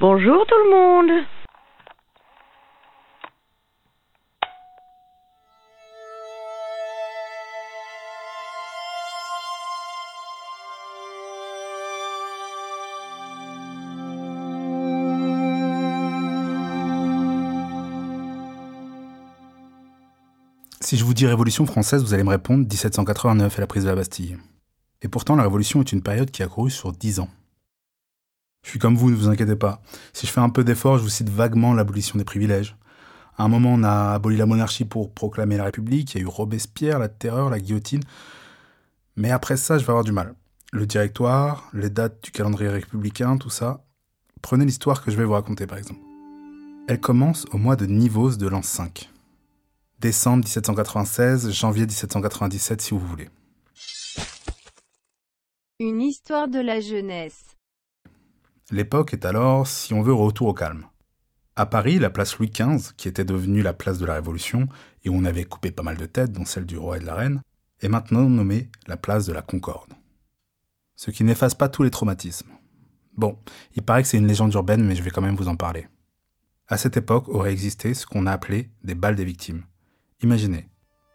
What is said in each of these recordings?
Bonjour tout le monde. Si je vous dis Révolution française, vous allez me répondre 1789 et la prise de la Bastille. Et pourtant, la Révolution est une période qui a couru sur 10 ans. Je suis comme vous, ne vous inquiétez pas. Si je fais un peu d'effort, je vous cite vaguement l'abolition des privilèges. À un moment, on a aboli la monarchie pour proclamer la République, il y a eu Robespierre, la terreur, la guillotine. Mais après ça, je vais avoir du mal. Le directoire, les dates du calendrier républicain, tout ça. Prenez l'histoire que je vais vous raconter par exemple. Elle commence au mois de Nivose de l'an 5. Décembre 1796, janvier 1797 si vous voulez. Une histoire de la jeunesse. L'époque est alors, si on veut, retour au calme. À Paris, la place Louis XV, qui était devenue la place de la Révolution, et où on avait coupé pas mal de têtes, dont celle du roi et de la reine, est maintenant nommée la place de la Concorde. Ce qui n'efface pas tous les traumatismes. Bon, il paraît que c'est une légende urbaine, mais je vais quand même vous en parler. À cette époque aurait existé ce qu'on a appelé des balles des victimes. Imaginez,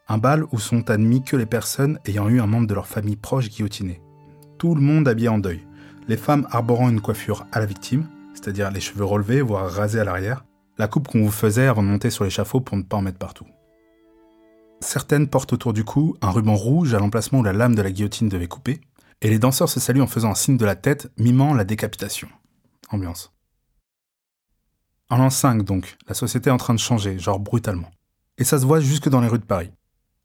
un bal où sont admis que les personnes ayant eu un membre de leur famille proche guillotiné. Tout le monde habillé en deuil, les femmes arborant une coiffure à la victime, c'est-à-dire les cheveux relevés, voire rasés à l'arrière, la coupe qu'on vous faisait avant de monter sur l'échafaud pour ne pas en mettre partout. Certaines portent autour du cou un ruban rouge à l'emplacement où la lame de la guillotine devait couper, et les danseurs se saluent en faisant un signe de la tête mimant la décapitation. Ambiance. En l'an 5 donc, la société est en train de changer, genre brutalement. Et ça se voit jusque dans les rues de Paris.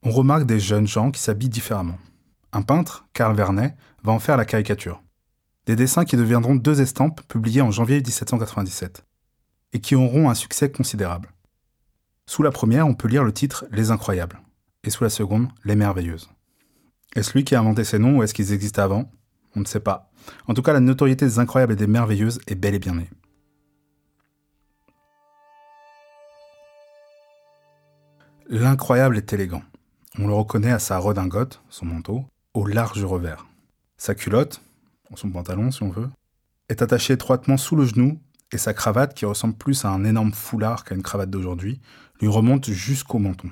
On remarque des jeunes gens qui s'habillent différemment. Un peintre, Karl Vernet, va en faire la caricature. Des dessins qui deviendront deux estampes publiées en janvier 1797, et qui auront un succès considérable. Sous la première, on peut lire le titre Les Incroyables, et sous la seconde, Les Merveilleuses. Est-ce lui qui a inventé ces noms ou est-ce qu'ils existaient avant? On ne sait pas. En tout cas, la notoriété des Incroyables et des Merveilleuses est bel et bien née. L'incroyable est élégant. On le reconnaît à sa redingote, son manteau, au large revers. Sa culotte, son pantalon si on veut, est attachée étroitement sous le genou et sa cravate, qui ressemble plus à un énorme foulard qu'à une cravate d'aujourd'hui, lui remonte jusqu'au menton.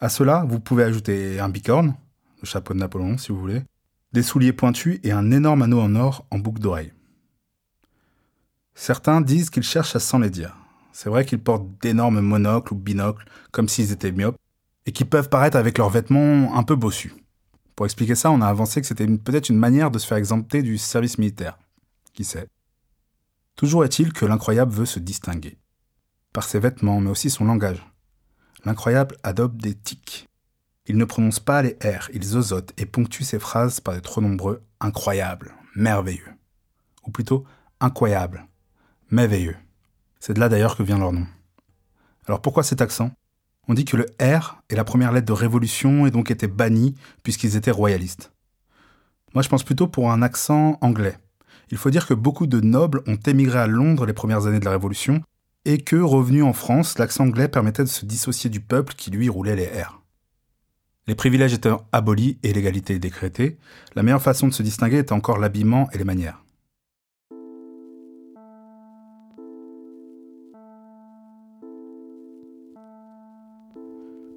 À cela, vous pouvez ajouter un bicorne, le chapeau de Napoléon si vous voulez, des souliers pointus et un énorme anneau en or en boucle d'oreille. Certains disent qu'il cherche à s'en les dire. C'est vrai qu'ils portent d'énormes monocles ou binocles, comme s'ils étaient myopes, et qui peuvent paraître avec leurs vêtements un peu bossus. Pour expliquer ça, on a avancé que c'était peut-être une manière de se faire exempter du service militaire. Qui sait? Toujours est-il que l'incroyable veut se distinguer. Par ses vêtements, mais aussi son langage. L'incroyable adopte des tics. Il ne prononce pas les R, il zozote et ponctue ses phrases par des trop nombreux incroyables, merveilleux. Ou plutôt incroyable, merveilleux. C'est de là d'ailleurs que vient leur nom. Alors pourquoi cet accent? On dit que le R est la première lettre de révolution et donc était banni puisqu'ils étaient royalistes. Moi je pense plutôt pour un accent anglais. Il faut dire que beaucoup de nobles ont émigré à Londres les premières années de la Révolution et que, revenu en France, l'accent anglais permettait de se dissocier du peuple qui lui roulait les R. Les privilèges étant abolis et l'égalité décrétée, la meilleure façon de se distinguer était encore l'habillement et les manières.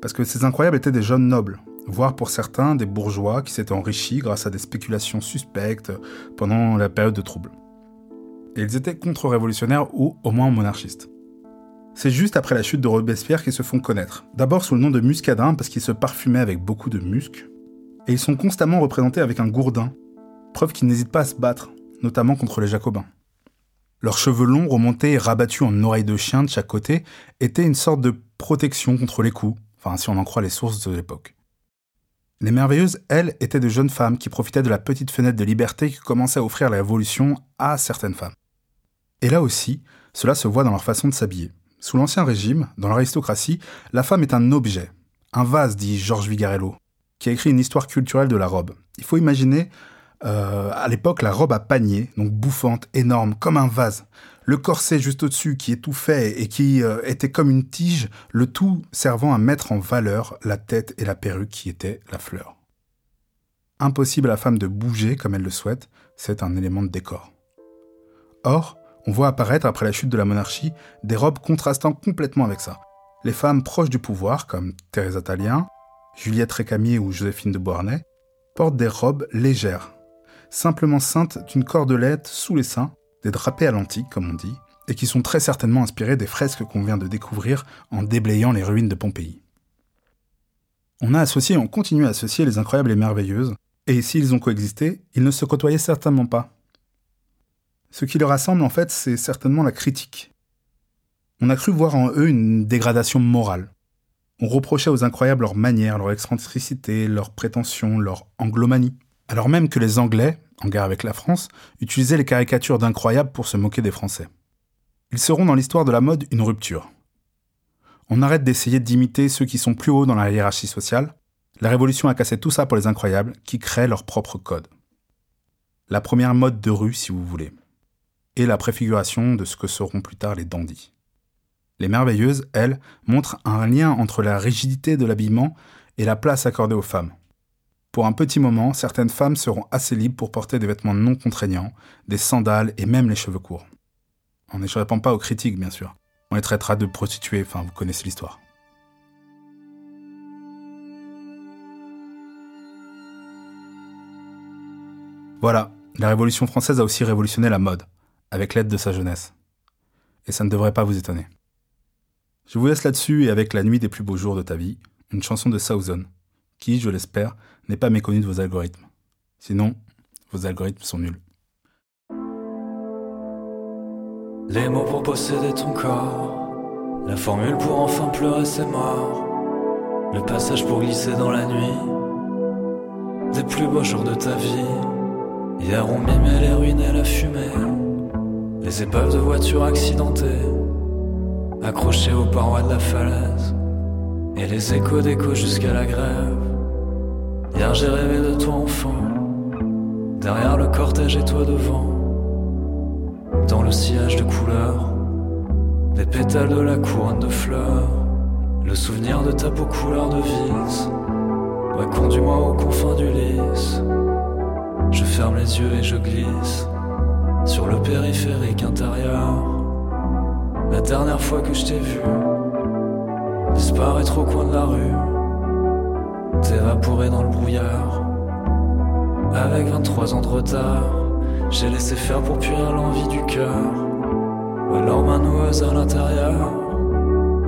Parce que ces incroyables étaient des jeunes nobles, voire pour certains des bourgeois qui s'étaient enrichis grâce à des spéculations suspectes pendant la période de trouble. Et ils étaient contre-révolutionnaires ou au moins monarchistes. C'est juste après la chute de Robespierre qu'ils se font connaître. D'abord sous le nom de muscadins parce qu'ils se parfumaient avec beaucoup de musc. Et ils sont constamment représentés avec un gourdin, preuve qu'ils n'hésitent pas à se battre, notamment contre les jacobins. Leurs cheveux longs remontés et rabattus en oreilles de chien de chaque côté étaient une sorte de protection contre les coups, enfin si on en croit les sources de l'époque. Les merveilleuses, elles, étaient de jeunes femmes qui profitaient de la petite fenêtre de liberté que commençait à offrir la Révolution à certaines femmes. Et là aussi, cela se voit dans leur façon de s'habiller. Sous l'Ancien Régime, dans l'aristocratie, la femme est un objet, un vase, dit Georges Vigarello, qui a écrit une histoire culturelle de la robe. Il faut imaginer, euh, à l'époque, la robe à panier, donc bouffante, énorme, comme un vase, le corset juste au-dessus qui étouffait et qui euh, était comme une tige, le tout servant à mettre en valeur la tête et la perruque qui était la fleur. Impossible à la femme de bouger comme elle le souhaite, c'est un élément de décor. Or, on voit apparaître après la chute de la monarchie des robes contrastant complètement avec ça. Les femmes proches du pouvoir, comme Thérèse Talien, Juliette Récamier ou Joséphine de Beauharnais, portent des robes légères, simplement ceintes d'une cordelette sous les seins, des drapés à l'antique, comme on dit, et qui sont très certainement inspirés des fresques qu'on vient de découvrir en déblayant les ruines de Pompéi. On a associé on continue à associer les incroyables et merveilleuses, et s'ils ont coexisté, ils ne se côtoyaient certainement pas. Ce qui les rassemble en fait, c'est certainement la critique. On a cru voir en eux une dégradation morale. On reprochait aux incroyables leur manière, leur excentricité, leurs prétentions, leur anglomanie. Alors même que les Anglais, en guerre avec la France, utilisaient les caricatures d'incroyables pour se moquer des Français. Ils seront dans l'histoire de la mode une rupture. On arrête d'essayer d'imiter ceux qui sont plus hauts dans la hiérarchie sociale. La Révolution a cassé tout ça pour les incroyables, qui créent leur propre code. La première mode de rue, si vous voulez. Et la préfiguration de ce que seront plus tard les dandys. Les merveilleuses, elles, montrent un lien entre la rigidité de l'habillement et la place accordée aux femmes. Pour un petit moment, certaines femmes seront assez libres pour porter des vêtements non contraignants, des sandales et même les cheveux courts en n'échappant pas aux critiques, bien sûr. On les traitera de prostituées, enfin, vous connaissez l'histoire. Voilà, la Révolution française a aussi révolutionné la mode, avec l'aide de sa jeunesse. Et ça ne devrait pas vous étonner. Je vous laisse là-dessus et avec La nuit des plus beaux jours de ta vie, une chanson de Southern, qui, je l'espère, n'est pas méconnue de vos algorithmes. Sinon, vos algorithmes sont nuls. Les mots pour posséder ton corps, la formule pour enfin pleurer ses morts, le passage pour glisser dans la nuit, des plus beaux jours de ta vie. Hier on mimait les ruines et la fumée, les épaves de voitures accidentées, accrochées aux parois de la falaise, et les échos d'écho jusqu'à la grève. Hier j'ai rêvé de toi enfant, derrière le cortège et toi devant dans le sillage de couleurs, des pétales de la couronne de fleurs, le souvenir de ta peau couleur de vis. Ouais, conduis-moi aux confins du lys. Je ferme les yeux et je glisse sur le périphérique intérieur. La dernière fois que je t'ai vu, disparaître au coin de la rue, t'évaporer dans le brouillard, avec 23 ans de retard. J'ai laissé faire pour puir l'envie du cœur. Alors noueuse à l'intérieur.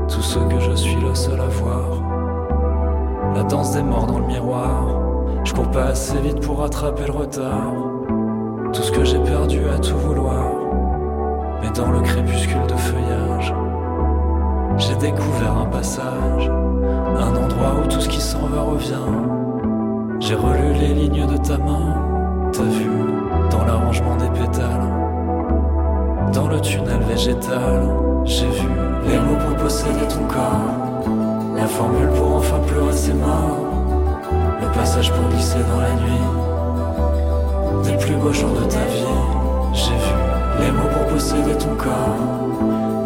Tout ce que je suis le seul à voir. La danse des morts dans le miroir. Je cours pas assez vite pour rattraper le retard. Tout ce que j'ai perdu à tout vouloir. Mais dans le crépuscule de feuillage, j'ai découvert un passage. Un endroit où tout ce qui s'en va revient. J'ai relu les lignes de ta main. T'as vu dans l'arrangement des pétales. Dans le tunnel végétal, j'ai vu les mots pour posséder ton corps, la formule pour enfin pleurer ses morts, le passage pour glisser dans la nuit, des plus beaux jours de ta vie. J'ai vu les mots pour posséder ton corps,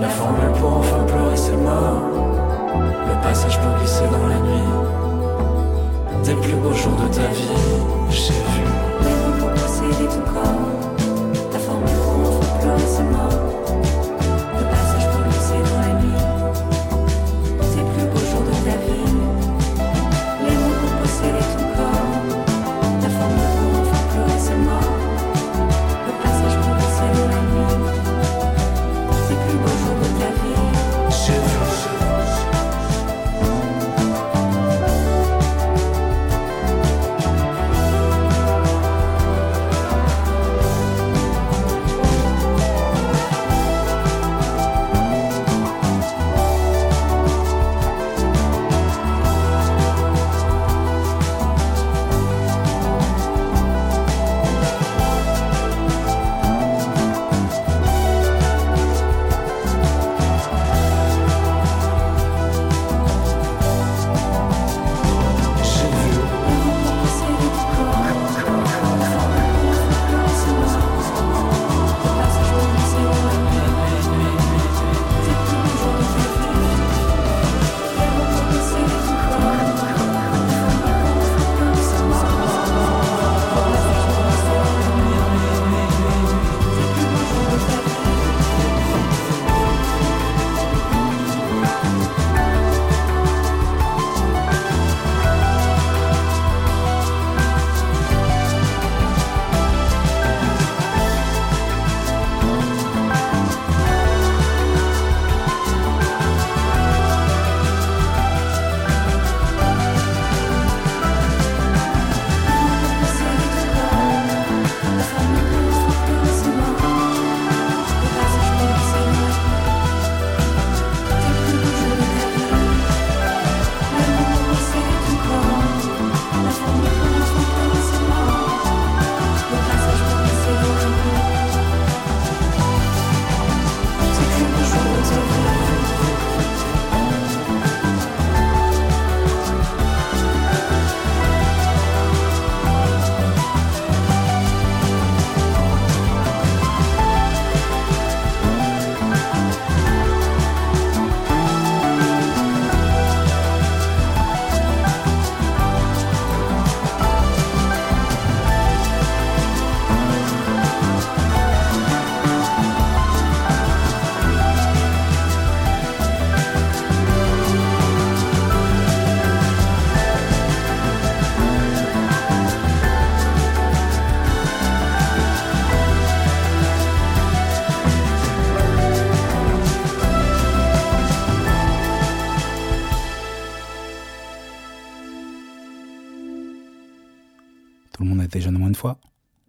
la formule pour enfin pleurer ses morts, le passage pour glisser dans la nuit, des plus beaux jours de ta vie. J'ai vu posséder ton corps. La formule pour enfin pleurer ses morts.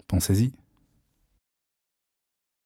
Pensez-y.